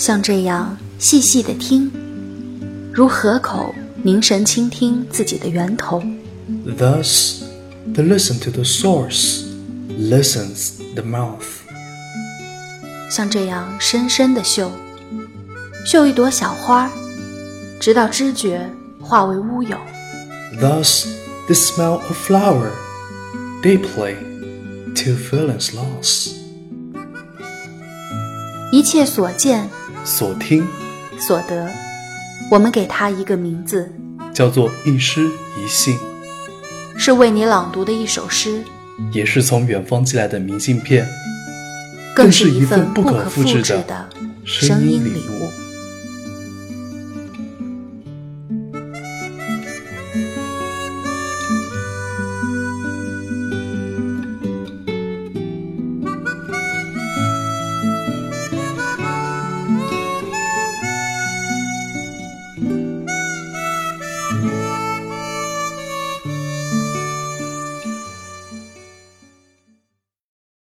像这样细细的听，如河口凝神倾听自己的源头。 Thus, the listen to the source, listens the mouth. 像这样深深的嗅，嗅一朵小花，直到知觉化为乌有。 Thus, the smell of flower, deeply, till feelings lost. 一切所见 所听。所得，我们给它一个名字，叫做一诗一信，是为你朗读的一首诗，也是从远方寄来的明信片，更是一份不可复制制的声音礼物。